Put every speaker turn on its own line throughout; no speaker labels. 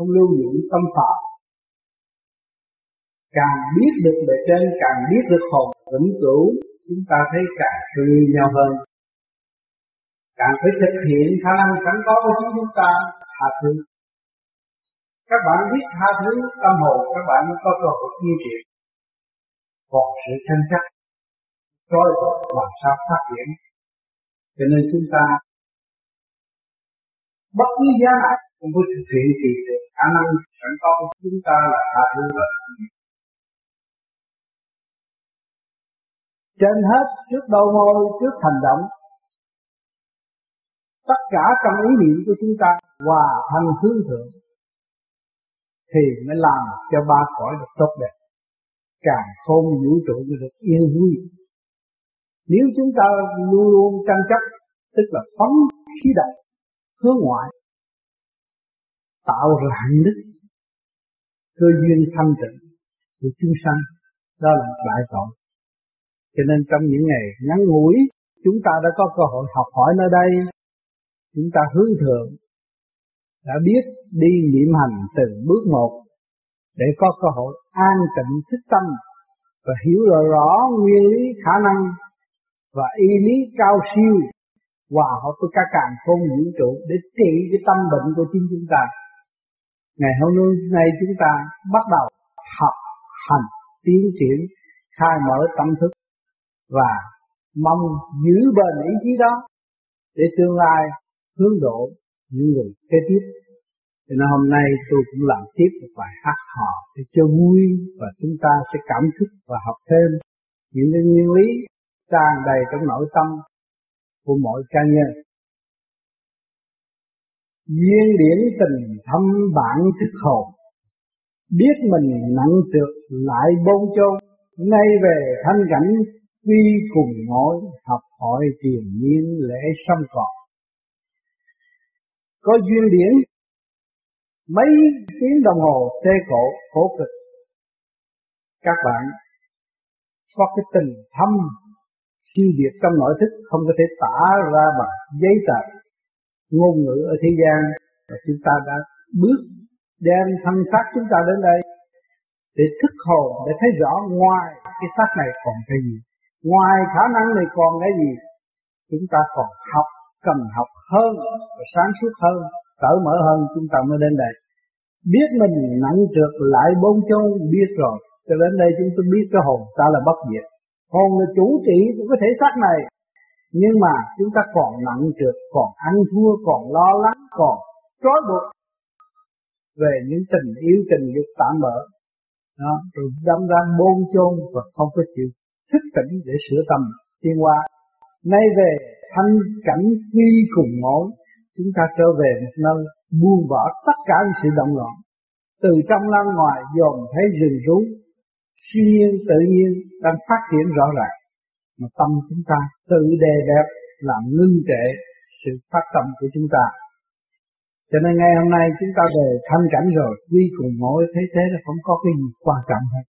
không lưu giữ tâm phạm càng biết được bề trên, càng biết được hồn vĩnh cửu, chúng ta thấy càng thương nhau hơn. Càng phải thực hiện khả năng sẵn có của chính chúng ta, tha thứ. Các bạn biết tha thứ tâm hồn, các bạn mới có cơ hội chia triển còn sự tranh chấp trói làm sao phát triển. Cho nên chúng ta bất cứ giá nào cũng phải thực hiện thì khả năng sẵn có của chúng ta là tha thứ và trên hết, trước đầu môi, trước hành động, tất cả trong ý niệm của chúng ta hòa thành hướng thượng, thì mới làm cho ba cõi được tốt đẹp, càng khôn vũ trụ được yên vui. Nếu chúng ta luôn luôn tranh chấp, tức là phóng khí độc, hướng ngoại tạo rạn hạnh đức cơ duyên thanh tịnh của chúng sanh. Đó là đại tội cho nên trong những ngày ngắn ngủi chúng ta đã có cơ hội học hỏi nơi đây. Chúng ta hướng thượng đã biết đi niệm hành từng bước một để có cơ hội an tịnh thức tâm và hiểu rõ, rõ nguyên lý khả năng và y lý cao siêu hòa hợp với các càng không vũ trụ để trị cái tâm bệnh của chính chúng ta. Ngày hôm nay chúng ta bắt đầu học hành, tiến triển, khai mở tâm thức và mong giữ bền ý chí đó để tương lai hướng độ những người kế tiếp. Cho nên hôm nay tôi cũng làm tiếp một bài hát hò để cho vui và chúng ta sẽ cảm thức và học thêm những cái nguyên lý tràn đầy trong nội tâm của mỗi cá nhân. Duyên điển tình thâm bản thức hồn. Biết mình nặng trượt lại bôn chôn, Nay về thanh cảnh quy cùng ngồi Học hỏi tiền nhiên lễ sâm còn. Có duyên điển, Mấy tiếng đồng hồ xe cổ, khổ cực. Các bạn, có cái tình thâm, siêu việt trong nội thức, không có thể tả ra bằng giấy tờ ngôn ngữ ở thế gian, và chúng ta đã bước đem thân xác chúng ta đến đây để thức hồn, để thấy rõ ngoài cái xác này còn cái gì, ngoài khả năng này còn cái gì. Chúng ta còn học, cần học hơn và sáng suốt hơn, cởi mở hơn, chúng ta mới đến đây. Biết mình nặng trượt lại bốn chôn, biết rồi. Cho đến đây chúng tôi biết cái hồn ta là bất diệt. Hồn là chủ trị của cái thể xác này nhưng mà chúng ta còn nặng trượt còn ăn thua còn lo lắng còn trói buộc về những tình yêu tình dục tạm bỡ. Đó, rồi đâm ra bôn chôn và không có chịu thức tỉnh để sửa tâm. Tiên qua nay về thanh cảnh quy cùng ngồi chúng ta trở về một nơi buông bỏ tất cả những sự động loạn. Từ trong lan ngoài dồn thấy rừng rú siêu nhiên tự nhiên đang phát triển rõ ràng mà tâm chúng ta tự đề đẹp làm ngưng trệ sự phát tâm của chúng ta. Cho nên ngày hôm nay chúng ta về thanh cảnh rồi, quy cùng mỗi thế thế là không có cái gì quan trọng hết.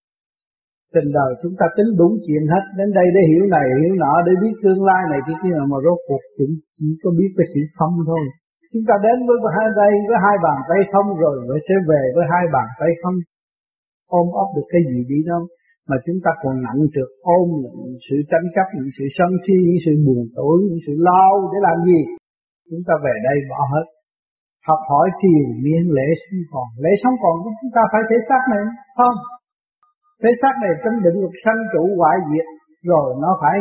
Tình đời chúng ta tính đủ chuyện hết, đến đây để hiểu này, hiểu nọ, để biết tương lai này cái kia mà rốt cuộc chúng chỉ có biết cái sự không thôi. Chúng ta đến với hai đây với hai bàn tay không rồi mới sẽ về với hai bàn tay không ôm ấp được cái gì đi đâu mà chúng ta còn nặng trượt ôm những sự tranh chấp, những sự sân si, những sự buồn tối, những sự lo để làm gì? Chúng ta về đây bỏ hết. Học hỏi thiền miên lễ sống còn. Lễ sống còn của chúng ta phải thể xác này, không? Thể xác này trong định luật sanh trụ hoại diệt, rồi nó phải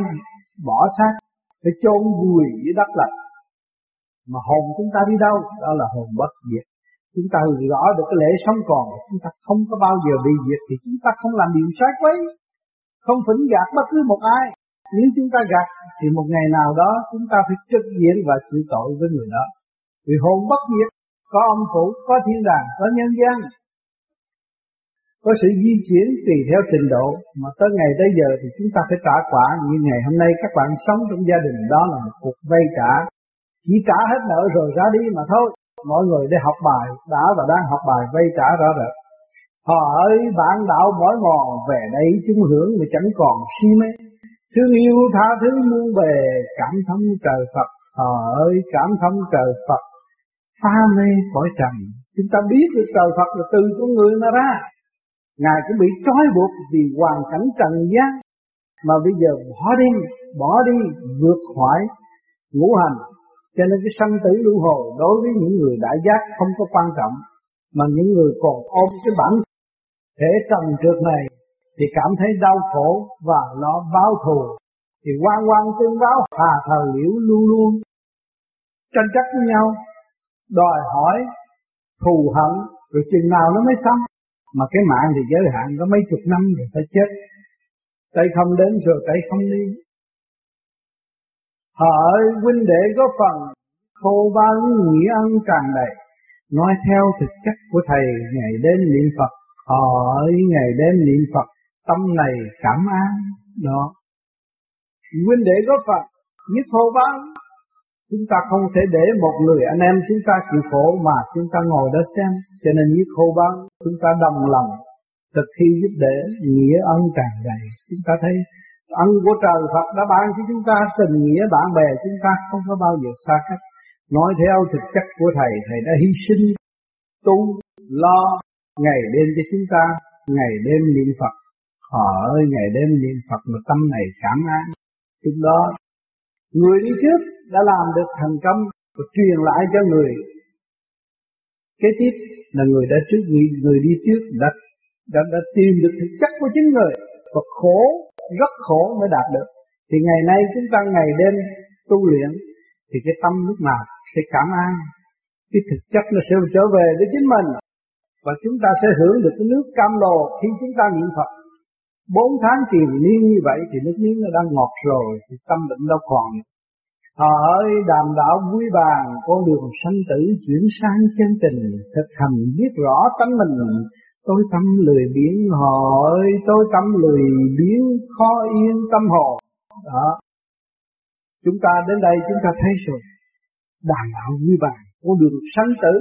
bỏ xác, phải chôn vùi dưới đất lạnh. Mà hồn chúng ta đi đâu? Đó là hồn bất diệt chúng ta rõ được cái lễ sống còn, chúng ta không có bao giờ bị diệt thì chúng ta không làm điều sai quấy, không phỉnh gạt bất cứ một ai. Nếu chúng ta gạt thì một ngày nào đó chúng ta phải trực diện và chịu tội với người đó. Vì hồn bất diệt, có ông phủ, có thiên đàng, có nhân gian, có sự di chuyển tùy theo trình độ. Mà tới ngày tới giờ thì chúng ta phải trả quả như ngày hôm nay các bạn sống trong gia đình đó là một cuộc vay trả. Chỉ trả hết nợ rồi ra đi mà thôi mọi người để học bài, đã và đang học bài vay trả rõ rệt. Họ ơi bạn đạo mỏi mòn về đây chúng hưởng mà chẳng còn si mê. Thương yêu tha thứ muôn bề, cảm thông trời Phật. Họ ơi, cảm thông trời Phật. Pha mê cõi trần, chúng ta biết được trời Phật là từ con người mà ra. Ngài cũng bị trói buộc vì hoàn cảnh trần gian. Mà bây giờ bỏ đi bỏ đi, vượt khỏi ngũ hành cho nên cái sanh tử luân hồi đối với những người đại giác không có quan trọng, mà những người còn ôm cái bản thể trần trượt này thì cảm thấy đau khổ và nó báo thù. Thì quan quan tương báo hà thờ liễu luôn luôn. Tranh chấp với nhau, đòi hỏi thù hận, rồi chừng nào nó mới xong. Mà cái mạng thì giới hạn có mấy chục năm rồi phải chết. Tay không đến rồi tay không đi hỡi huynh đệ có phần khô bao nghĩa ân tràn đầy. Nói theo thực chất của thầy, ngày đêm niệm Phật. Hỡi ngày đêm niệm Phật, tâm này cảm an. Đó. Huynh đệ có phần nhất khô bao chúng ta không thể để một người anh em chúng ta chịu khổ mà chúng ta ngồi đó xem. Cho nên nhất khô bao chúng ta đồng lòng thực thi giúp đỡ nghĩa ân tràn đầy. Chúng ta thấy ân của trời Phật đã ban cho chúng ta tình nghĩa bạn bè chúng ta không có bao giờ xa cách. Nói theo thực chất của thầy thầy đã hy sinh tu lo ngày đêm cho chúng ta ngày đêm niệm Phật. Họ ơi ngày đêm niệm Phật mà tâm này cảm an. Lúc đó người đi trước đã làm được thành công và truyền lại cho người. Kế tiếp là người đã trước người, người đi trước đã, đã đã tìm được thực chất của chính người. Và khổ rất khổ mới đạt được. Thì ngày nay chúng ta ngày đêm tu luyện, thì cái tâm lúc nào sẽ cảm an, cái thực chất nó sẽ trở về với chính mình. Và chúng ta sẽ hưởng được cái nước cam lồ khi chúng ta niệm Phật. Bốn tháng triền niên như vậy thì nước miếng nó đang ngọt rồi, thì tâm định đâu còn. Hỡi đàm đạo vui bàn con đường sanh tử chuyển sang chân tình, thực hành biết rõ tánh mình tôi tâm lười biến hỏi tôi tâm lười biến khó yên tâm hồn đó. Chúng ta đến đây chúng ta thấy rồi đàm đạo như bàn con đường sanh tử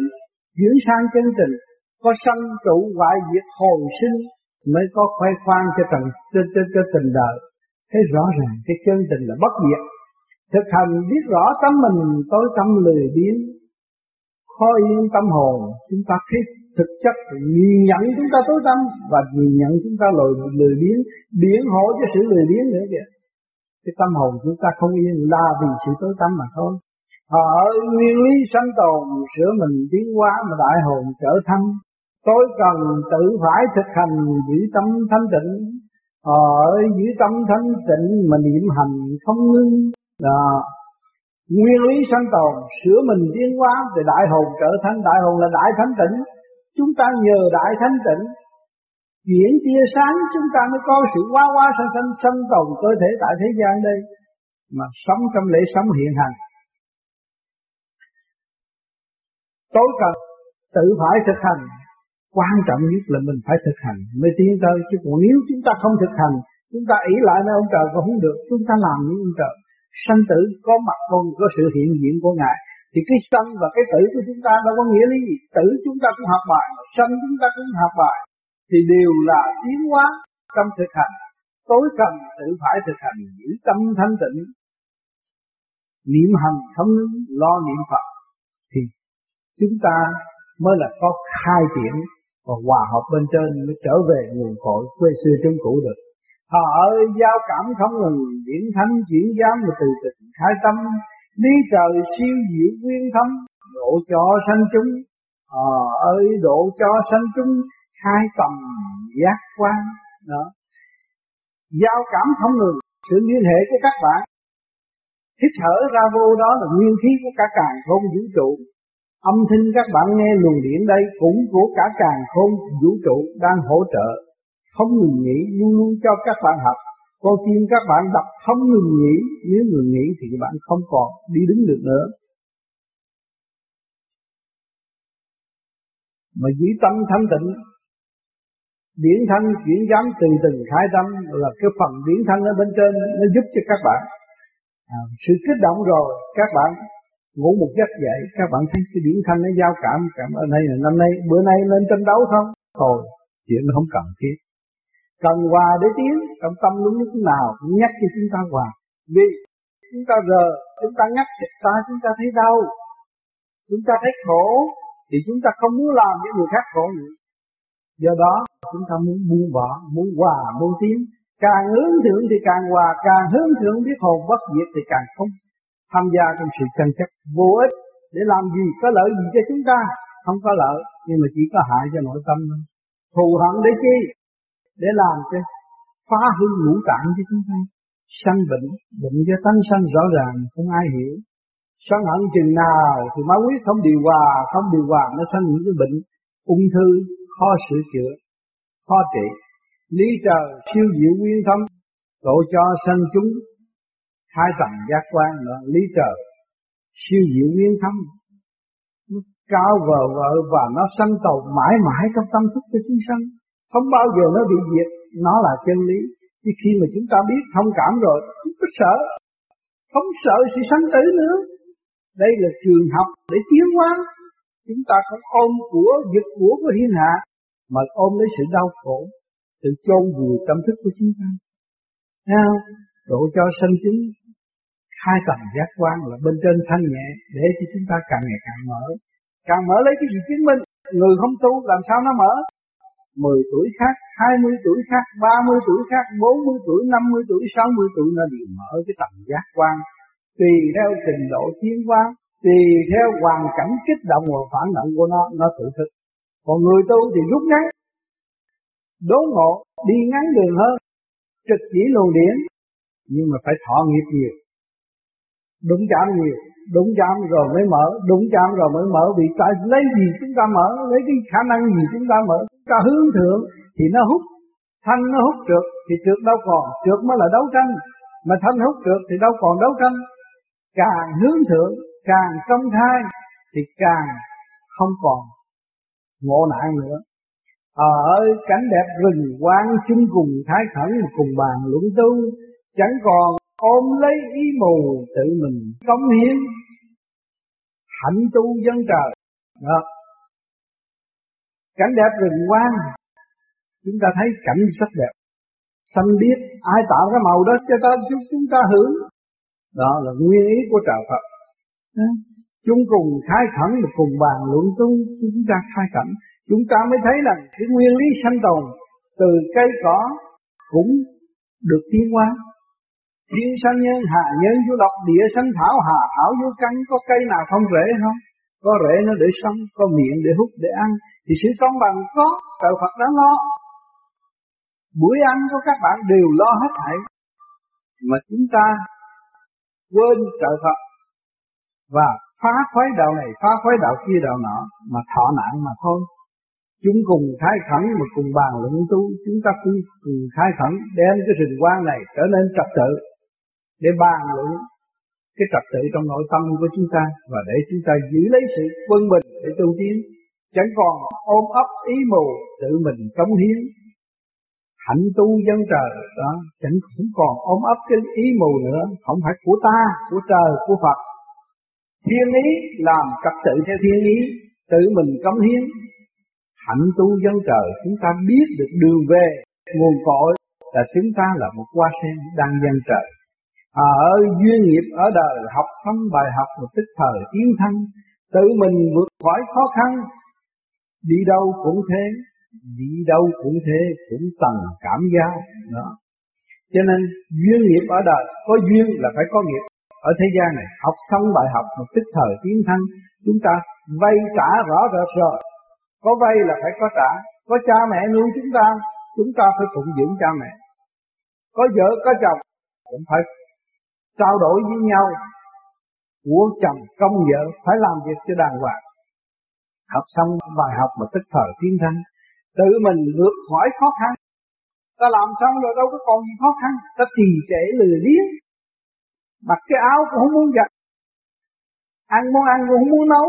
chuyển sang chân tình có sanh trụ hoại diệt hồi sinh mới có khoe khoang cho trần cho, cho, cho tình đời. Thấy rõ ràng cái chân tình là bất diệt. Thực hành biết rõ tâm mình tối tâm lười biến khó yên tâm hồn chúng ta thấy thực chất nhìn nhận chúng ta tối tâm và nhìn nhận chúng ta lười lười biến biến hộ cho sự lười biến nữa kìa. Cái tâm hồn chúng ta không yên là vì sự tối tâm mà thôi. Ở nguyên lý sanh tồn, sửa mình tiến hóa mà đại hồn trở thanh tôi cần tự phải thực hành giữ tâm thanh tịnh. Ở giữ tâm thanh tịnh mà niệm hành không ngưng. Đó. nguyên lý sanh tồn, sửa mình tiến hóa thì đại hồn trở thanh đại hồn là đại thanh tịnh chúng ta nhờ đại thánh tịnh chuyển tia sáng, chúng ta mới có sự quá quá sanh sanh sanh tồn cơ thể tại thế gian đây mà sống trong lễ sống hiện hành. Tối cần tự phải thực hành, quan trọng nhất là mình phải thực hành mới tiến tới. Chứ còn nếu chúng ta không thực hành, chúng ta ý lại nơi ông trời cũng không được. Chúng ta làm những ông trời, sanh tử có mặt con, có sự hiện diện của ngài thì cái sân và cái tử của chúng ta đâu có nghĩa lý gì. Tử chúng ta cũng học bài sân chúng ta cũng học bài. Thì đều là tiến hóa trong thực hành. Tối cần tự phải thực hành, giữ tâm thanh tịnh. Niệm hành không nhất lo niệm phật. Thì chúng ta mới là có khai triển và hòa hợp bên trên mới trở về nguồn cội quê xưa chúng cũ được. Họ ơi, giao cảm không ngừng điển thánh chuyển giám và từ tình khai tâm lý trời siêu diệu quyên thâm độ cho sanh chúng. À, ơi độ cho sanh chúng khai tầm giác quan. Đó. Giao cảm không ngừng sự liên hệ của các bạn. Hít thở ra vô đó là nguyên khí của cả càng không vũ trụ. Âm thanh các bạn nghe luồng điện đây cũng của cả càng không vũ trụ đang hỗ trợ, không ngừng nghỉ luôn luôn cho các bạn học. Con tim các bạn đập không ngừng nghỉ, nếu ngừng nghỉ thì các bạn không còn đi đứng được nữa. Mà giữ tâm thanh tịnh, điển thanh chuyển giám từ từ khai tâm là cái phần điển thanh ở bên trên nó giúp cho các bạn. À, sự kích động rồi các bạn ngủ một giấc dậy các bạn thấy cái điển thanh nó giao cảm cảm ơn đây là năm nay bữa nay lên tranh đấu không thôi chuyện nó không cần thiết cần hòa để tiến, trong tâm lúc lúc nào cũng nhắc cho chúng ta hòa. Vì chúng ta giờ chúng ta nhắc thì ta, chúng ta thấy đau. Chúng ta thấy khổ, thì chúng ta không muốn làm những người khác khổ nữa. Do đó, chúng ta muốn buông bỏ, muốn hòa, muốn tiến. Càng hướng thượng thì càng hòa, càng hướng thượng biết hồn bất diệt thì càng không. Tham gia trong sự tranh chấp vô ích để làm gì có lợi gì cho chúng ta? Không có lợi, nhưng mà chỉ có hại cho nội tâm thôi. Thù hận để chi? Để làm cho phá hư ngũ tạng cho chúng ta. Sanh bệnh bệnh cho tánh sanh rõ ràng không ai hiểu. Sân hận chừng nào thì máu huyết không điều hòa không điều hòa nó sanh những cái bệnh ung thư khó sửa chữa khó trị. Lý trời siêu diệu nguyên thông, độ cho sanh chúng hai tầng giác quan là lý trời siêu diệu nguyên thông, nó cao vờ vợ và nó sanh tồn mãi mãi trong tâm thức cho chúng sanh không bao giờ nó bị diệt. Nó là chân lý. Thì khi mà chúng ta biết thông cảm rồi không có sợ. Không sợ sự sanh tử nữa. Đây là trường học để tiến hóa. Chúng ta không ôm của, giật của của thiên hạ, mà ôm lấy sự đau khổ, sự chôn vùi tâm thức của chúng ta. Nào độ cho sanh chúng hai tầng giác quan là bên trên thanh nhẹ, để cho chúng ta càng ngày càng mở. Càng mở lấy cái gì chứng minh? Người không tu, làm sao nó mở? 10 tuổi khác, 20 tuổi khác, 30 tuổi khác, 40 tuổi, 50 tuổi, 60 tuổi nó đều mở cái tầm giác quan. Tùy theo trình độ tiến hóa, tùy theo hoàn cảnh kích động và phản động của nó, nó tự thức. Còn người tu thì rút ngắn, đốn ngộ, đi ngắn đường hơn, trực chỉ luồng điển, nhưng mà phải thọ nghiệp nhiều, đụng chạm nhiều, đụng chạm rồi mới mở, đụng chạm rồi mới mở, vì tại lấy gì chúng ta mở, lấy cái khả năng gì chúng ta mở, chúng ta hướng thượng thì nó hút, thân nó hút trượt thì trượt đâu còn, trượt mới là đấu tranh, mà thân hút trượt thì đâu còn đấu tranh, càng hướng thượng, càng công khai thì càng không còn ngộ nạn nữa. Ở cảnh đẹp rừng quang chung cùng thái khẩn cùng bàn luận tu, chẳng còn ôm lấy ý mù tự mình cống hiến hạnh tu dân trời đó cảnh đẹp rừng quang. Chúng ta thấy cảnh rất đẹp. Xanh biết, ai tạo cái màu đó cho ta, chúng chúng ta hưởng. Đó là nguyên ý của trời Phật. Chúng cùng khai khẩn và cùng bàn luận tu chúng ta khai khẩn. Chúng ta mới thấy là cái nguyên lý sanh tồn từ cây cỏ cũng được tiến hóa. Thiên sanh nhân, hạ nhân vô độc địa sanh, thảo, hà, thảo, vô căn, có cây nào không rễ không? Có rễ nó để sống, có miệng để hút để ăn thì sự công bằng có, trời Phật đã lo. Buổi ăn của các bạn đều lo hết thảy mà chúng ta quên trời Phật và phá khuấy đạo này, phá khuấy đạo kia đạo nọ mà thọ nạn mà thôi. Chúng cùng khai khẩn mà cùng bàn luận tu, chúng ta cùng, cùng khai khẩn đem cái rình quan này trở nên trật tự để bàn luận cái trật tự trong nội tâm của chúng ta và để chúng ta giữ lấy sự quân bình để tu tiến. Chẳng còn ôm ấp ý mù, tự mình cống hiến. Hạnh tu dân trời, đó, chẳng cũng còn ôm ấp cái ý mù nữa. Không phải của ta, của trời, của Phật. Thiên ý làm trật tự theo thiên ý, tự mình cống hiến. Hạnh tu dân trời, chúng ta biết được đường về, nguồn cội là chúng ta là một hoa sen đang dân trời. À, ở duyên nghiệp, ở đời, học xong bài học một tức thời tiến thân, tự mình vượt khỏi khó khăn. Đi đâu cũng thế, đi đâu cũng thế, cũng tầng cảm giác đó. Cho nên, duyên nghiệp ở đời, có duyên là phải có nghiệp. Ở thế gian này, học xong bài học một tức thời tiến thân, chúng ta vay trả rõ rệt rồi. Có vay là phải có trả. Có cha mẹ nuôi chúng ta chúng ta phải phụng dưỡng cha mẹ. Có vợ, có chồng, cũng phải trao đổi với nhau. Của chồng công vợ phải làm việc cho đàng hoàng. Học xong bài học mà tức thời tiến thân, tự mình vượt khỏi khó khăn. Ta làm xong rồi đâu có còn gì khó khăn. Ta trì trệ lười biếng. Mặc cái áo cũng không muốn giặt. Ăn món ăn cũng không muốn nấu.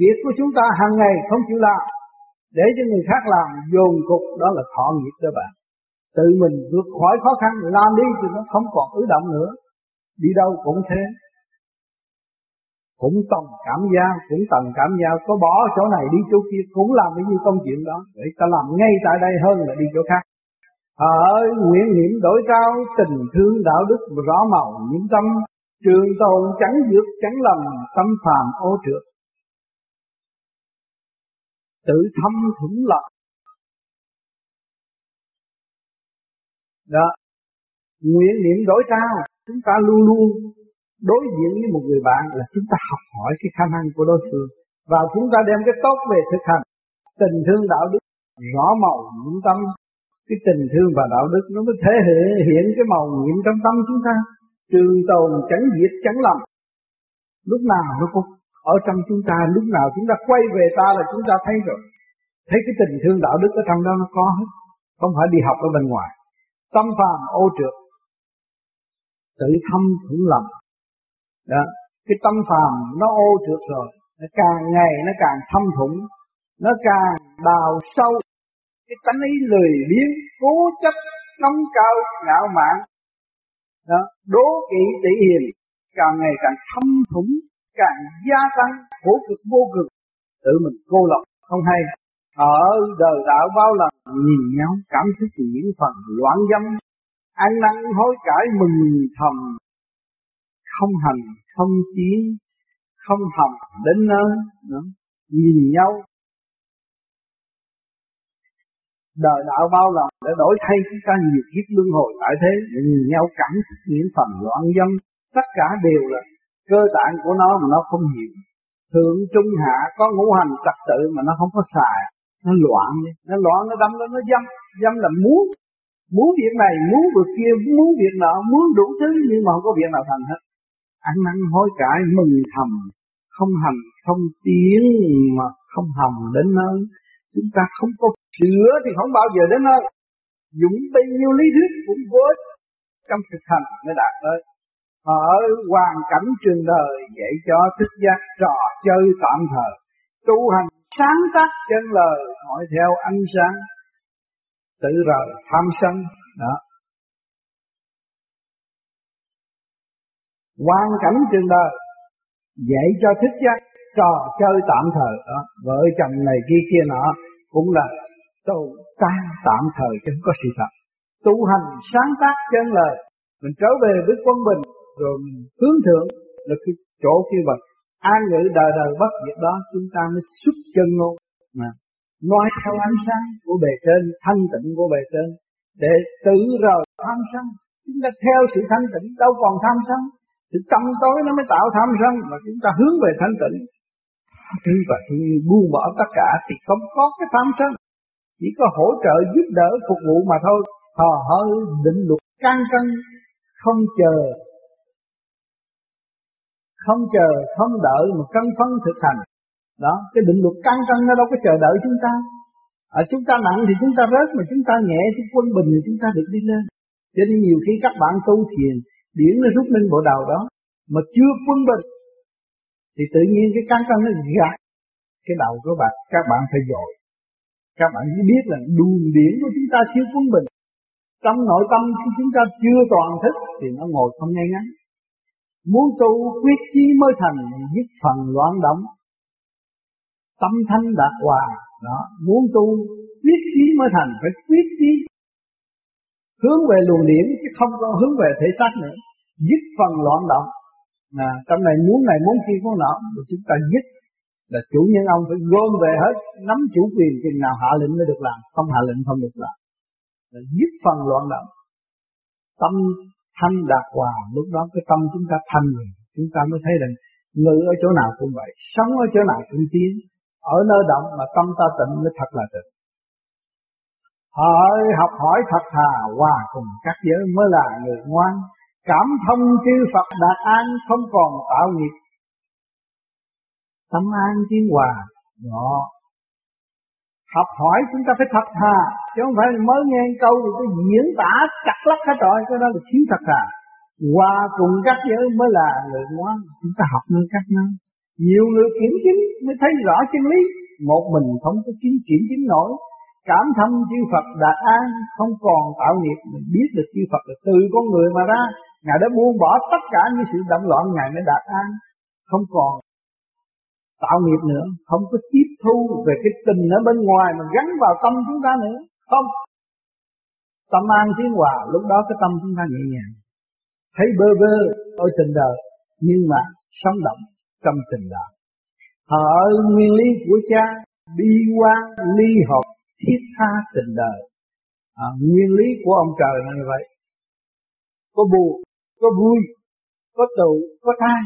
Việc của chúng ta hàng ngày không chịu làm. Để cho người khác làm, dồn cục, đó là thọ nghiệp đó bạn. Tự mình vượt khỏi khó khăn, làm đi thì nó không còn ứ động nữa đi đâu cũng thế. Cũng tầm cảm giao cũng tầm cảm giao có bỏ chỗ này đi chỗ kia cũng làm cái như công chuyện đó. Để ta làm ngay tại đây hơn là đi chỗ khác. Ở nguyện niệm đổi trao tình thương đạo đức rõ màu những tâm, trường tồn chẳng dược, chẳng lầm, tâm phàm ô trượt. Tự thâm thủng lập. Đó. Nguyện niệm đổi trao chúng ta luôn luôn đối diện với một người bạn là chúng ta học hỏi cái khả năng của đối phương. Và chúng ta đem cái tốt về thực hành. Tình thương đạo đức, rõ màu nhiễm tâm. Cái tình thương và đạo đức nó mới thể hiện cái màu nhiễm trong tâm chúng ta. Trường tồn chẳng diệt chẳng lầm. Lúc nào nó cũng ở trong chúng ta. Lúc nào chúng ta quay về ta là chúng ta thấy rồi. Thấy cái tình thương đạo đức ở trong đó nó có. Hết không phải đi học ở bên ngoài. Tâm phàm ô trượt tự thâm thủng lầm đó. Cái tâm phàm nó ô trượt rồi, nó càng ngày nó càng thâm thủng, nó càng đào sâu. Cái tánh ý lười biếng, cố chấp, nóng cao, ngạo mạn. Đó. Đố kỵ tỷ hiền, càng ngày càng thâm thủng, càng gia tăng, khổ cực, vô cực. Tự mình cô lập, không hay. Ở đời đạo bao lần, nhìn nhau, cảm thấy những phần loạn dâm ăn năn hối cải mừng thầm. Không hành, không chiến không thầm đến nơi nữa. nhìn nhau. Đời đạo bao lần để đổi thay chúng ta nhiều kiếp luân hồi tại thế, để nhìn nhau cảm nhiễm những phần loạn dân tất cả đều là cơ tạng của nó mà nó không hiểu. Thượng trung hạ có ngũ hành trật tự mà nó không có xài. Nó loạn đi. Nó loạn, nó đâm lên, nó dâm. Dâm là muốn muốn việc này, muốn việc kia, muốn việc nọ, muốn đủ thứ, nhưng mà không có việc nào thành hết. Ăn năn hối cải, mừng thầm, không hành, không tiến mà không hầm đến nơi. Chúng ta không có sửa thì không bao giờ đến nơi. Dùng bấy nhiêu lý thuyết cũng vô ích trong thực hành mới đạt tới. Ở hoàn cảnh trường đời, dạy cho thức giác, trò chơi tạm thời, tu hành sáng tác chân lời, hỏi theo ánh sáng tự rời, tham sân, đó. Hoàn cảnh trên đời, dạy cho thích giác, trò chơi tạm thời, đó. Vợ chồng này kia kia nọ cũng là tu tan tạm thời chứ không có sự thật. Tu hành sáng tác chân lời, mình trở về với quân bình, rồi mình hướng thượng là cái chỗ kia vật an ngữ đời đời bất diệt đó, chúng ta mới xuất chân ngôn. Mà nói theo ánh sáng của bề trên, thanh tịnh của bề trên. Để tự rời tham sân, chúng ta theo sự thanh tịnh, đâu còn tham sân. Sự tâm tối nó mới tạo tham sân mà chúng ta hướng về thanh tịnh. Thứ và thương buông bỏ tất cả thì không có cái tham sân. Chỉ có hỗ trợ giúp đỡ, phục vụ mà thôi. Hò hơi, định luật, can cân, không chờ. Không chờ, không đợi mà cân phân thực hành đó, cái định luật căng căng nó đâu có chờ đợi chúng ta. Ở chúng ta nặng thì chúng ta rớt, mà chúng ta nhẹ thì quân bình thì chúng ta được đi lên. Cho nên nhiều khi các bạn tu thiền, điển nó rút lên bộ đầu đó, mà chưa quân bình, thì tự nhiên cái căng căng nó gạt cái đầu của bạn. Các bạn phải dội các bạn mới biết là đường điển của chúng ta chưa quân bình. Trong nội tâm khi chúng ta chưa toàn thức thì nó ngồi không ngay ngắn. Muốn tu quyết chí mới thành dứt phần loạn động tâm thanh đạt hòa đó muốn tu quyết chí mới thành phải quyết chí. Hướng về luồng điểm chứ không có hướng về thể xác nữa. Dứt phần loạn động. À, trong này muốn này muốn kia muốn nọ thì chúng ta dứt. Là chủ nhân ông phải gom về hết nắm chủ quyền chừng nào hạ lệnh mới được làm. Không hạ lệnh không được làm. Là dứt phần loạn động. Tâm thanh đạt hòa lúc đó cái tâm chúng ta thanh rồi chúng ta mới thấy rằng ngự ở chỗ nào cũng vậy sống ở chỗ nào cũng tiến ở nơi động mà tâm ta tịnh mới thật là tịnh hỏi, học hỏi thật thà, hòa cùng các giới mới là người ngoan. Cảm thông chư Phật đạt an, không còn tạo nghiệp. Tâm an tiến hòa, ngọ. Học hỏi chúng ta phải thật thà, chứ không phải mới nghe câu thì cái diễn tả chặt lắc hết rồi, cái đó là thiếu thật thà. Hòa cùng các giới mới là người ngoan. Chúng ta học nơi các nơi nhiều người kiểm chứng mới thấy rõ chân lý. Một mình không có kiếm kiểm chứng nổi. Cảm thông chư Phật đạt an, không còn tạo nghiệp mình biết được chư Phật là từ con người mà ra. Ngài đã buông bỏ tất cả những sự động loạn, ngài mới đạt an. Không còn tạo nghiệp nữa. Không có tiếp thu về cái tình ở bên ngoài mà gắn vào tâm chúng ta nữa. Không. Tâm an tiến hòa, lúc đó cái tâm chúng ta nhẹ nhàng. Thấy bơ vơ ở tình đời, nhưng mà sống động trong tình đời hỡi nguyên lý của cha bi quan ly hợp thiết tha tình đời. À, nguyên lý của ông trời là như vậy. Có buồn có vui có tụ có thai.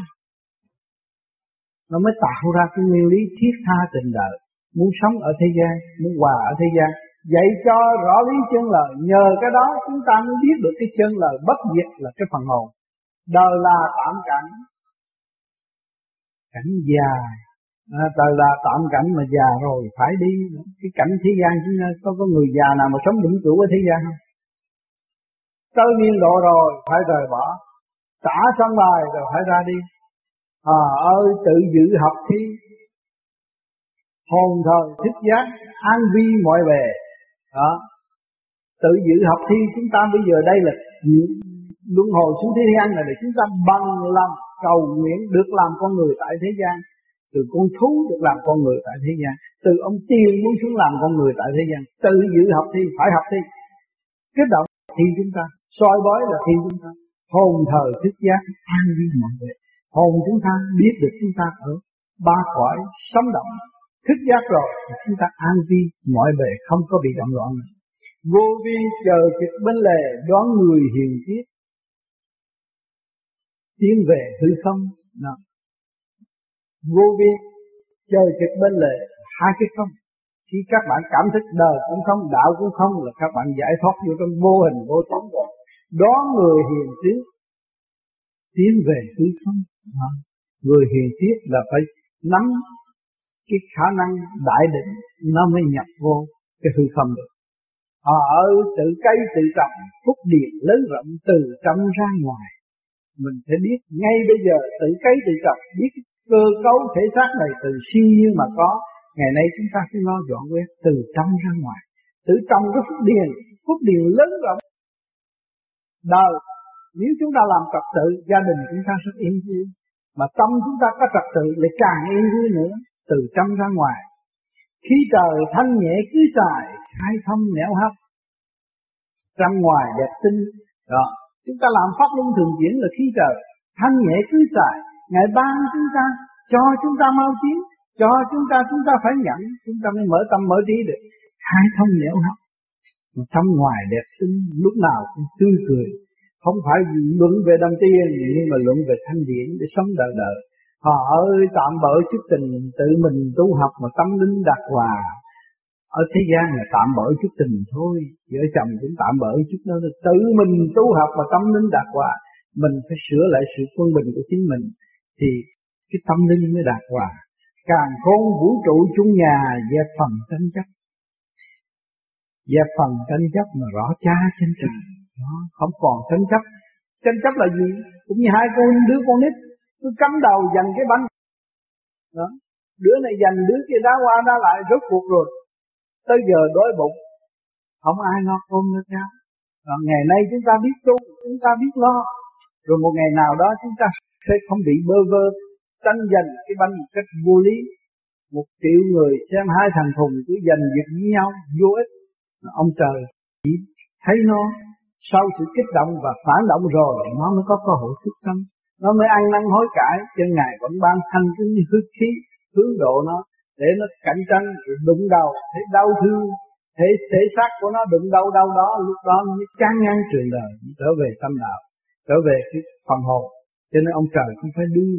Nó mới tạo ra cái nguyên lý thiết tha tình đời. Muốn sống ở thế gian muốn hòa ở thế gian. Dạy cho rõ lý chân lời nhờ cái đó chúng ta mới biết được cái chân lời bất diệt là cái phần hồn. Đời là tạm cảnh cảnh già. À, đời là tạm cảnh mà già rồi phải đi. Cái cảnh thế gian chúng ta có có người già nào mà sống vĩnh cửu ở thế gian không? Tới niên độ rồi phải rời bỏ. Trả xong bài rồi phải ra đi. À ơi tự giữ học thi. Hồn thời thích giác an vi mọi bề. Đó. Tự giữ học thi chúng ta bây giờ đây là luân hồi xuống thế gian này để chúng ta bằng lòng cầu nguyện được làm con người tại thế gian, từ con thú được làm con người tại thế gian, từ ông tiên muốn xuống làm con người tại thế gian tự giữ học thi phải học thi. Kích động thi chúng ta, soi bói là thi chúng ta, hồn thời thức giác an vi mọi người. Hồn chúng ta biết được chúng ta ở ba cõi sống động, thức giác rồi thì chúng ta an vi mọi bề không có bị động loạn. Vô vi chờ kịch bên lề đón người hiền triết tiến về hư không? Đó. vô vi chơi kịch bên lề, hai cái không. Khi các bạn cảm thức đời cũng không, đạo cũng không, là các bạn giải thoát vô trong vô hình, vô tướng rồi. Đó người hiền trí tiến về hư không? Đó. người hiền triết là phải nắm cái khả năng đại định, nó mới nhập vô cái hư không được. Họ ở tự cây tự trồng, phúc điện lớn rộng từ trong ra ngoài mình phải biết ngay bây giờ tự cấy tự trồng biết cơ cấu thể xác này từ siêu nhiên mà có. Ngày nay chúng ta phải lo dọn quét từ trong ra ngoài, từ trong cái phúc điền. Phúc điền lớn rộng. Đời, nếu chúng ta làm trật tự gia đình chúng ta rất yên vui. Mà tâm chúng ta có trật tự lại càng yên vui nữa, từ trong ra ngoài. Khi trời thanh nhẹ cứ xài khai thông nẻo hấp trong ngoài đẹp xinh, đó chúng ta làm pháp luân thường chuyển là khí trời, thanh nhẹ cứ xài, ngài ban chúng ta, cho chúng ta mau tiến, cho chúng ta chúng ta phải nhận chúng ta mới mở tâm mở trí được. Khai thông nẻo hấp mà trong ngoài đẹp xinh, lúc nào cũng tươi cười. Không phải luận về đăng tiên, nhưng mà luận về thanh điển để sống đời đời. Họ ơi, tạm bỡ chút tình, tự mình tu học mà tâm linh đạt hòa ở thế gian là tạm bỡ chút tình thôi. Vợ chồng cũng tạm bỡ chút đó. Tự mình tu học và tâm linh đạt hòa, mình phải sửa lại sự quân bình của chính mình thì cái tâm linh mới đạt hòa. Càng khôn vũ trụ chung nhà dẹp phần tranh chấp. Dẹp phần tranh chấp mà rõ cha trên trời. Nó không còn tranh chấp. Tranh chấp là gì? Cũng như hai con, đứa con nít, cứ cắm đầu dành cái bánh. Đó, đứa này dành đứa kia đá qua đá lại, rốt cuộc rồi tới giờ đói bụng, không ai lo cơm nữa sao rồi ngày nay chúng ta biết tu, chúng ta biết lo. Rồi một ngày nào đó chúng ta sẽ không bị bơ vơ, tranh giành cái bánh một cách vô lý. Một triệu người xem hai thằng thùng cứ giành giật với nhau, vô ích. Ông trời chỉ thấy nó sau sự kích động và phản động rồi, nó mới có cơ hội thức tâm nó mới ăn năn hối cải cho ngài vẫn ban thanh cái hứa khí, hướng độ nó để nó cạnh tranh, rồi đụng đầu, thấy đau thương, thấy thể xác của nó đụng đâu đâu đó, lúc đó mới chán ngăn trường đời trở về tâm đạo, trở về cái phần hồn. Cho nên ông trời cũng phải đi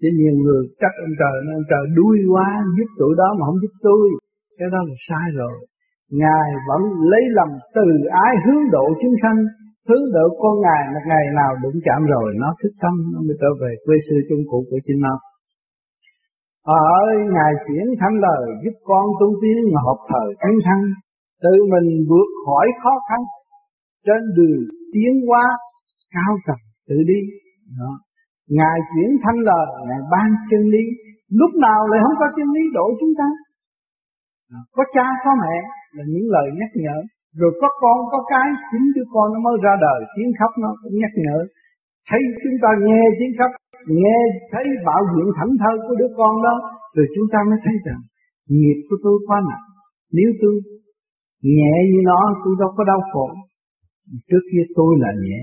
chứ nhiều người trách ông trời nên ông trời đuôi quá, giúp tụi đó mà không giúp tôi. Cái đó là sai rồi. Ngài vẫn lấy lầm từ ái hướng độ chúng sanh, hướng độ con ngài một ngày nào đụng chạm rồi, nó thức tâm, nó mới trở về quê sư chung cụ của chính nó. Họ ơi ngài chuyển thánh lời giúp con tu tiến hợp thời thánh thăng, tự mình vượt khỏi khó khăn, trên đường tiến hóa cao tầng tự đi đó. ngài chuyển thanh lời, ngài ban chân lý, lúc nào lại không có chân lý đổ chúng ta đó. có cha, có mẹ là những lời nhắc nhở rồi có con, có cái, chính đứa con nó mới ra đời, tiếng khóc nó cũng nhắc nhở thấy chúng ta nghe tiếng khóc nghe thấy bảo diện thảnh thơ của đứa con đó, rồi chúng ta mới thấy rằng nghiệp của tôi quá nặng. Nếu tôi nhẹ như nó, tôi đâu có đau khổ. Trước kia tôi là nhẹ,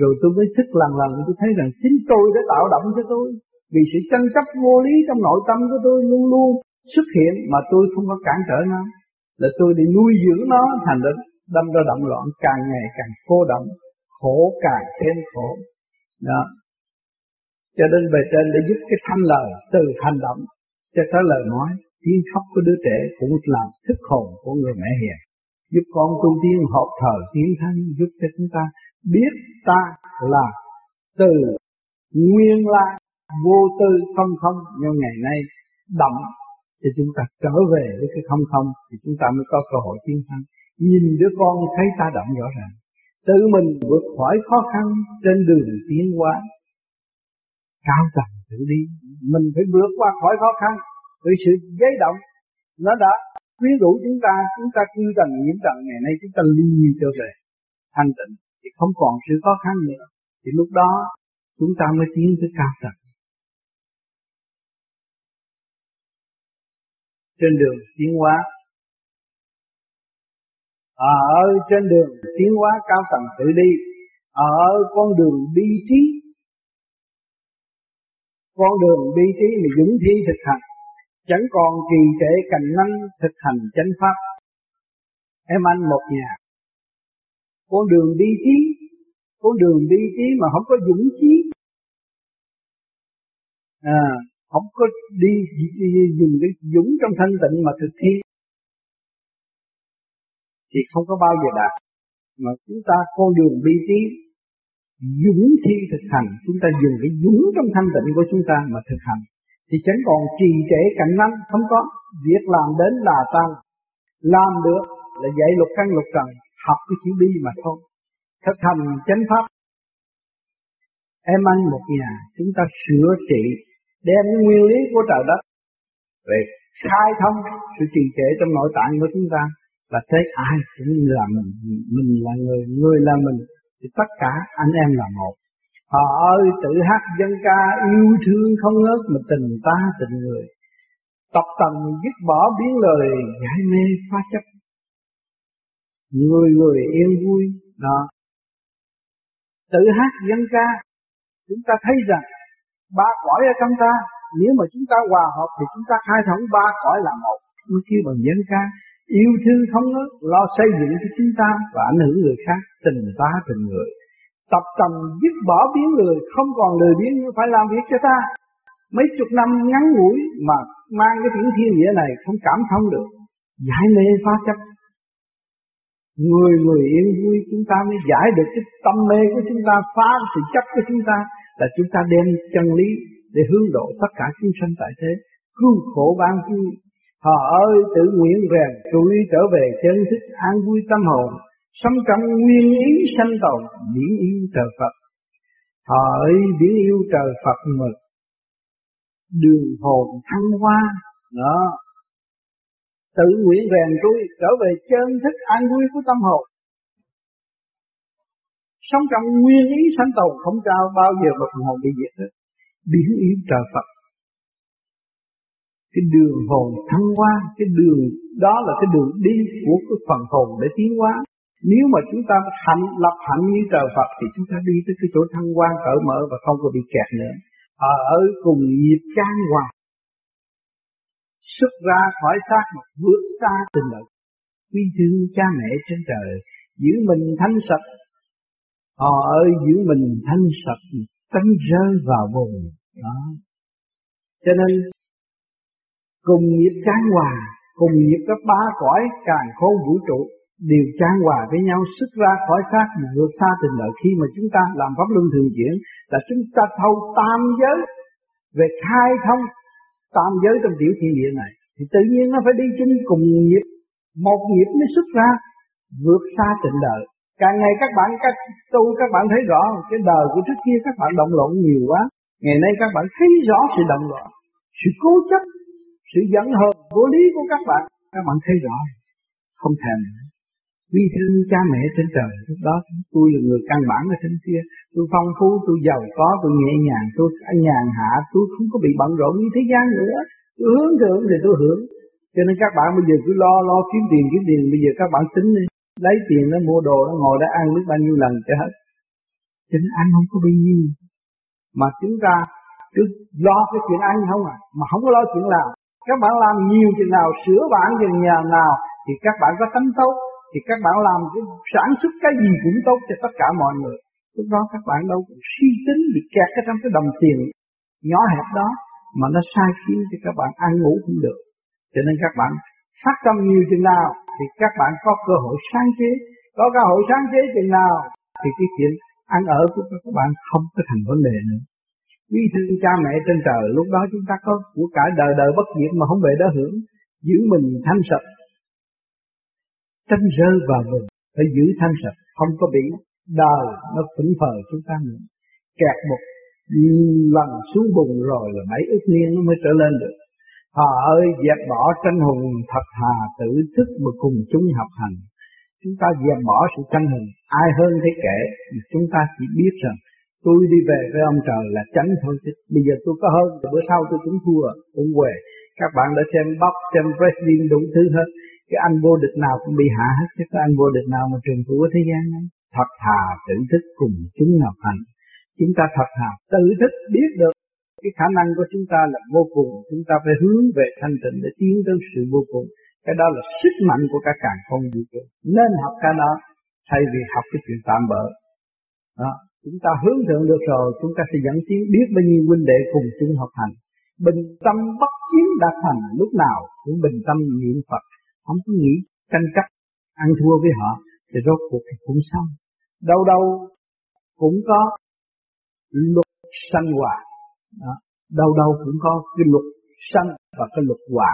rồi tôi mới thức lần lần, tôi thấy rằng chính tôi đã tạo động cho tôi. Vì sự tranh chấp vô lý trong nội tâm của tôi luôn luôn xuất hiện mà tôi không có cản trở nó. Là tôi đi nuôi dưỡng nó thành ra đâm ra động loạn càng ngày càng cô động, khổ càng thêm khổ. Đó cho nên bề trên để giúp cái thanh lời từ hành động, cho tới lời nói, tiếng khóc của đứa trẻ cũng làm thức hồn của người mẹ hiền. Giúp con tu tiên học thờ tiến thân giúp cho chúng ta biết ta là từ nguyên lai, vô tư, không không, nhưng ngày nay động thì chúng ta trở về với cái không không, thì chúng ta mới có cơ hội tiến thân nhìn đứa con thấy ta động rõ ràng. Tự mình vượt khỏi khó khăn trên đường tiến hóa cao tầng tự đi. Mình phải vượt qua khỏi khó khăn. Vì sự giấy động, nó đã quyến rũ chúng ta chúng ta quy trần nhiễm trần. Ngày nay chúng ta ly trở về, thanh tịnh. Thì không còn sự khó khăn nữa. Thì lúc đó, chúng ta mới tiến tới cao tầng trên đường tiến hóa. À, ở trên đường tiến hóa, cao tầng tự đi. À, ở con đường đi trí con đường bi trí mà dũng thi thực hành chẳng còn trì trệ cành năng thực hành chánh pháp. Em anh một nhà con đường bi trí con đường bi trí mà không có dũng chí à không có đi, đi, đi dùng cái dũng trong thanh tịnh mà thực thi. Thì không có bao giờ đạt. Mà chúng ta con đường bi trí dũng khi thực hành, chúng ta dùng cái dũng trong thanh tịnh của chúng ta mà thực hành. Thì chẳng còn trì trệ cạnh năng không có. Việc làm đến là tăng làm được là dạy lục căn lục trần, học cái chữ bi mà thôi. Thực hành chánh pháp. Em ăn một nhà, chúng ta sửa trị, đem nguyên lý của trời đất về khai thông sự trì trệ trong nội tạng của chúng ta. Là thấy ai cũng là mình mình là người người là mình thì tất cả anh em là một. Họ ơi, tự hát dân ca yêu thương không ngớt mà tình ta, tình người. Tập tần dứt bỏ biến lời, giải mê phá chấp. Người người yên vui, đó. Tự hát dân ca, chúng ta thấy rằng ba cõi ở trong ta, nếu mà chúng ta hòa hợp thì chúng ta khai thống ba cõi là một. Mới kêu bằng dân ca yêu thương không ngớt, lo xây dựng cho chúng ta và ảnh hưởng người khác, tình ta, tình người. Tập tầm dứt bỏ biến người không còn lười biến phải làm việc cho ta. Mấy chục năm ngắn ngủi mà mang cái tiếng thiên nghĩa này không cảm thông được. Giải mê phá chấp. Người người yên vui, chúng ta mới giải được cái tâm mê của chúng ta, phá sự chấp của chúng ta, là chúng ta đem chân lý để hướng độ tất cả chúng sanh tại thế. Cứu khổ ban vui họ ơi, tự nguyện rèn tuổi trở về chân thức an vui tâm hồn, sống trong nguyên ý sanh tồn biển yêu trời Phật. Họ ơi biển yêu trời Phật mực đường hồn thăng hoa. Đó. Tự nguyện rèn tôi trở về chân thức an vui của tâm hồn. Sống trong nguyên ý sanh tồn, không trao bao giờ mà hồn bị diệt hết. Biến yêu trời Phật cái đường hồn thăng hoa, cái đường đó là cái đường đi của cái phần hồn để tiến hóa. Nếu mà chúng ta hạnh lập hạnh như trời Phật thì chúng ta đi tới cái chỗ thăng hoa, cởi mở và không có bị kẹt nữa. À, ở cùng nhịp trang hòa xuất ra khỏi xác mà vượt xa tình lực quy thương cha mẹ trên trời, giữ mình thanh sạch. Họ ơi, giữ mình thanh sạch tránh rơi vào vùng. Đó. Cho nên cùng nghiệp trang hòa, cùng nghiệp các ba cõi, càng khôn vũ trụ, đều trang hòa với nhau, xuất ra khỏi xác vượt xa tình lợi khi mà chúng ta làm pháp luân thường chuyển, là chúng ta thâu tam giới, về khai thông tam giới trong tiểu thiên địa này, thì tự nhiên nó phải đi chung cùng nghiệp một nghiệp mới xuất ra, vượt xa tịnh đời. Càng ngày các bạn, các tu, các bạn thấy rõ cái đời của trước kia các bạn động loạn nhiều quá. Ngày nay các bạn thấy rõ sự động loạn, sự cố chấp sự dẫn hồn vô lý của các bạn. Các bạn thấy rõ, không thèm nữa. Quy thương cha mẹ trên trời, lúc đó tôi là người căn bản ở trên kia. Tôi phong phú, tôi giàu có, tôi nhẹ nhàng, tôi nhàn hạ, tôi không có bị bận rộn như thế gian nữa. Tôi hướng thượng thì tôi hưởng. Cho nên các bạn bây giờ cứ lo lo kiếm tiền kiếm tiền. Bây giờ các bạn tính đi. Lấy tiền nó mua đồ, nó ngồi đó ăn biết bao nhiêu lần cho hết. Cho nên ăn không có bao nhiêu mà chúng ta cứ lo cái chuyện ăn không à? Mà không có lo chuyện làm các bạn làm nhiều chừng nào, sửa bản chừng nhà nào, thì các bạn có tánh tốt, thì các bạn làm cái sản xuất cái gì cũng tốt cho tất cả mọi người. Lúc đó các bạn đâu cũng suy tính bị kẹt ở trong cái đồng tiền nhỏ hẹp đó, mà nó sai khiến cho các bạn ăn ngủ không được. Cho nên các bạn phát tâm nhiều chừng nào, thì các bạn có cơ hội sáng chế. Có cơ hội sáng chế chừng nào, thì cái chuyện ăn ở của các bạn không có thành vấn đề nữa quý thương cha mẹ trên trời, lúc đó chúng ta có của cả đời đời bất diệt mà không về đó hưởng, giữ mình thanh sạch. Tránh rơi vào mình phải giữ thanh sạch, không có bị đời nó phỉnh phờ chúng ta nữa. Kẹt một lần xuống bùn rồi là mấy ức niên nó mới trở lên được. Họ ơi, dẹp bỏ tranh hùng thật hà, tự thức mà cùng chúng học hành. Chúng ta dẹp bỏ sự tranh hùng, Ai hơn thế kể Chúng ta chỉ biết rằng Tôi đi về với ông trời là tránh thôi chứ. Bây giờ tôi có hơn, Bữa sau tôi cũng thua Cũng về Các bạn đã xem bóc Xem wrestling đủ thứ hết. Cái anh vô địch nào cũng bị hạ hết Chứ. Có anh vô địch nào mà trường thủ ở thế gian này Thật thà tự thức cùng chúng học hành Chúng ta thật thà tự thức biết được. Cái khả năng của chúng ta là vô cùng. Chúng ta phải hướng về thanh tịnh để tiến tới sự vô cùng. Cái đó là sức mạnh của cả càng không vũ trụ. Nên học cái đó thay vì học cái chuyện tạm bỡ đó chúng ta hướng thượng được rồi, chúng ta sẽ dẫn tiến biết bao nhiêu huynh đệ cùng chung học hành. Bình tâm bất chiến đạt thành, lúc nào cũng bình tâm niệm Phật. Không có nghĩ tranh chấp, ăn thua với họ, thì rốt cuộc thì cũng xong. Đâu đâu cũng có luật sanh hòa. Đó. đâu đâu cũng có cái luật sanh và cái luật hòa.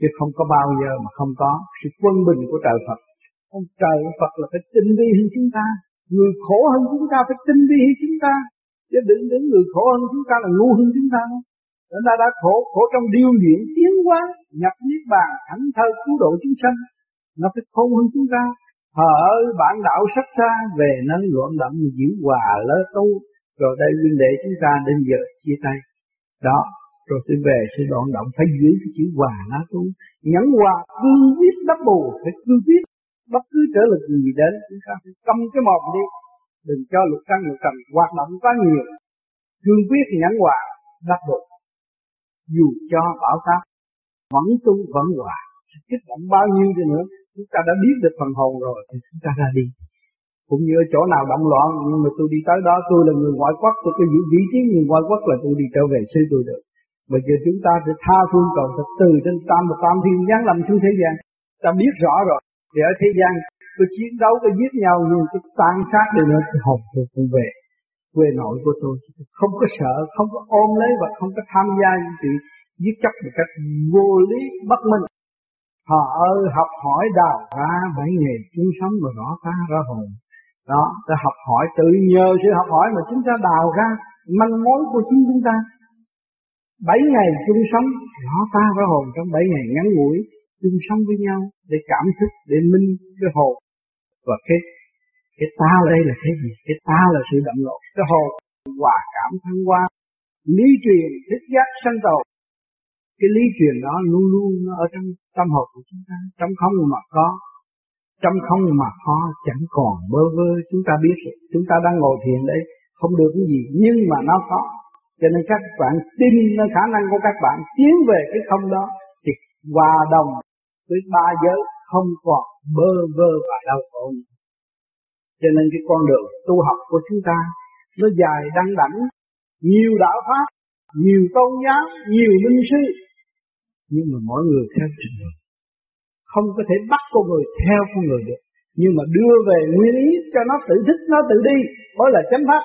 Chứ không có bao giờ mà không có sự quân bình của trời Phật. Ông trời Phật là phải tinh vi hơn chúng ta người khổ hơn chúng ta phải tinh vi hơn chúng ta. Chứ đừng đến người khổ hơn chúng ta là ngu hơn chúng ta. Chúng ta đã khổ, khổ trong điêu luyện tiến hóa, nhập niết bàn, thảnh thơ cứu độ chúng sanh. Nó phải khôn hơn chúng ta. Hờ ơi, bản đạo sắc xa về nâng loạn động giữ hòa lỡ tu. Rồi đây huynh đệ chúng ta đến giờ chia tay. Đó rồi tôi về sự đoạn động phải giữ cái chữ hòa nó tu. Nhẫn hòa cương quyết đắp bù phải cương quyết bất cứ trở lực gì đến chúng ta phải cầm cái mồm đi. Đừng cho lục căn, lục trần hoạt động quá nhiều. Cương quyết nhẫn hòa, đắc được dù cho bảo tác vẫn tu, vẫn hòa kích động bao nhiêu đi nữa, chúng ta đã biết được phần hồn rồi, thì chúng ta ra đi. Cũng như ở chỗ nào động loạn, nhưng mà tôi đi tới đó, tôi là người ngoại quốc, tôi cứ giữ vị trí người ngoại quốc là tôi đi trở về xứ tôi được. Bây giờ chúng ta sẽ tha phương cầu thật từ trên tam và tam thiên giáng lâm xuống thế gian. Ta biết rõ rồi thì ở thế gian, tôi chiến đấu, tôi giết nhau, nhưng tôi tan sát đi nữa tôi hồn tôi cũng về. Quê nội của tôi, không có sợ, không có ôm lấy và không có tham gia những chuyện giết chóc một cách vô lý, bất minh. Họ ơi, học hỏi đào ra bảy nghề chung sống và rõ ta ra hồn. Đó, ta học hỏi tự nhờ sự học hỏi mà chúng ta đào ra manh mối của chính chúng ta. Bảy ngày chung sống rõ ta ra hồn trong bảy ngày ngắn ngủi chung sống với nhau, để cảm thức, để minh cái hồn và cái cái ta đây là cái gì? Cái ta là sự động lộ. Cái hồn hòa cảm thăng hoa, lý truyền thích giác sanh tồn cái lý truyền đó luôn luôn nó ở trong tâm hồn của chúng ta. Trong không mà có, trong không mà có chẳng còn bơ vơ. Chúng ta biết rồi. chúng ta đang ngồi thiền đấy không được cái gì, nhưng mà nó có. Cho nên các bạn tin nơi khả năng của các bạn tiến về cái không đó thì hòa đồng với ba giới không còn bơ vơ và đau khổ. Cho nên cái con đường tu học của chúng ta, nó dài đăng đẳng nhiều đạo pháp, nhiều tôn giáo, nhiều minh sư. Nhưng mà mỗi người theo trình độ. Không có thể bắt con người theo con người được. Nhưng mà đưa về nguyên ý cho nó tự thích nó tự đi, mới là chánh pháp.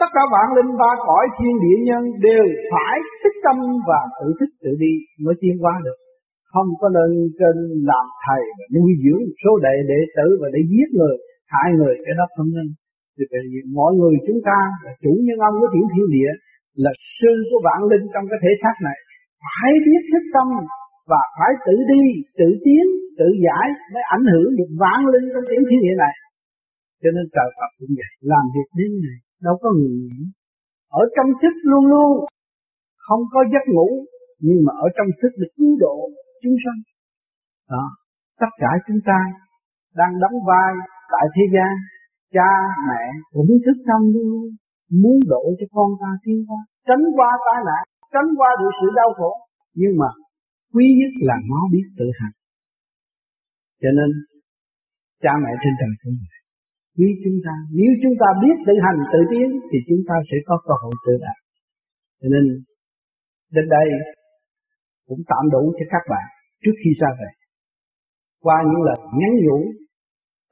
Tất cả vạn linh, ba cõi, thiên địa, nhân đều phải thích tâm và tự thích tự đi mới tiến hóa được không có lên trên làm thầy và nuôi dưỡng số đệ đệ tử và để giết người hại người cái đó không nên thì mọi người chúng ta là chủ nhân ông của tiểu thiên địa là sư của vạn linh trong cái thể xác này phải biết thích tâm và phải tự đi, tự tiến, tự giải mới ảnh hưởng được vạn linh trong tiểu thiên địa này. Cho nên trời Phật cũng vậy, làm việc đến này đâu có ngừng nghỉ. Ở trong thức luôn luôn, không có giấc ngủ, nhưng mà ở trong thức được cứu độ chúng sanh. Đó, tất cả chúng ta đang đóng vai tại thế gian, cha mẹ cũng thức tâm luôn muốn độ cho con ta tiến qua, tránh qua tai nạn, tránh qua được sự đau khổ. Nhưng mà quý nhất là nó biết tự hành cho nên cha mẹ trên trời cũng vậy quý chúng ta nếu chúng ta biết tự hành tự tiến thì chúng ta sẽ có cơ hội tự đạt cho nên đến đây cũng tạm đủ cho các bạn trước khi ra về. Qua những lời nhắn nhủ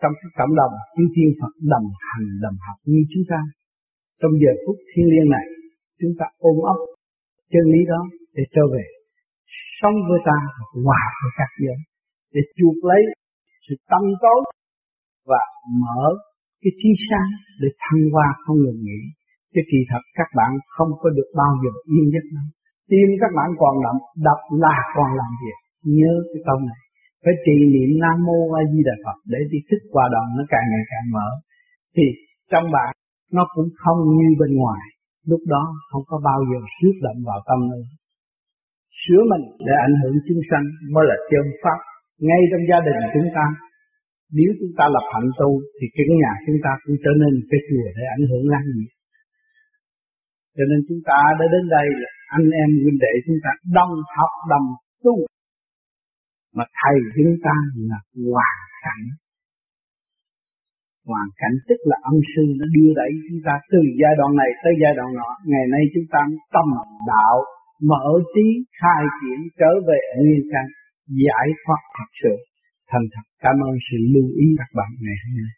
trong các cộng đồng, chư thiên Phật đồng hành, đồng học như chúng ta, trong giờ phút thiên liêng này, chúng ta ôm ấp chân lý đó để trở về sống với ta hòa với các giới, để chuộc lấy sự tâm tối và mở cái trí sáng để thăng hoa không ngừng nghỉ chứ kỳ thật các bạn không có được bao giờ yên giấc đâu tim các bạn còn đậm, đập là còn làm việc. Nhớ cái câu này. Phải trì niệm nam mô a di đà phật để đi thức qua đoạn nó càng ngày càng mở. Thì trong bạn, nó cũng không như bên ngoài. Lúc đó không có bao giờ xước động vào tâm nữa. Sửa mình để ảnh hưởng chúng sanh mới là chân pháp. Ngay trong gia đình chúng ta, nếu chúng ta lập hạnh tu, thì cái nhà chúng ta cũng trở nên cái chùa để ảnh hưởng lan nhiệt cho nên chúng ta đã đến đây là anh em huynh đệ chúng ta đồng học, đồng tu. Mà thầy chúng ta là hoàn cảnh. Hoàn cảnh tức là âm sư nó đưa đẩy chúng ta từ giai đoạn này tới giai đoạn nọ. Ngày nay chúng ta tâm đạo, mở trí, khai triển, trở về nguyên căn, giải thoát thật sự. Thành thật, cảm ơn sự lưu ý các bạn ngày hôm nay.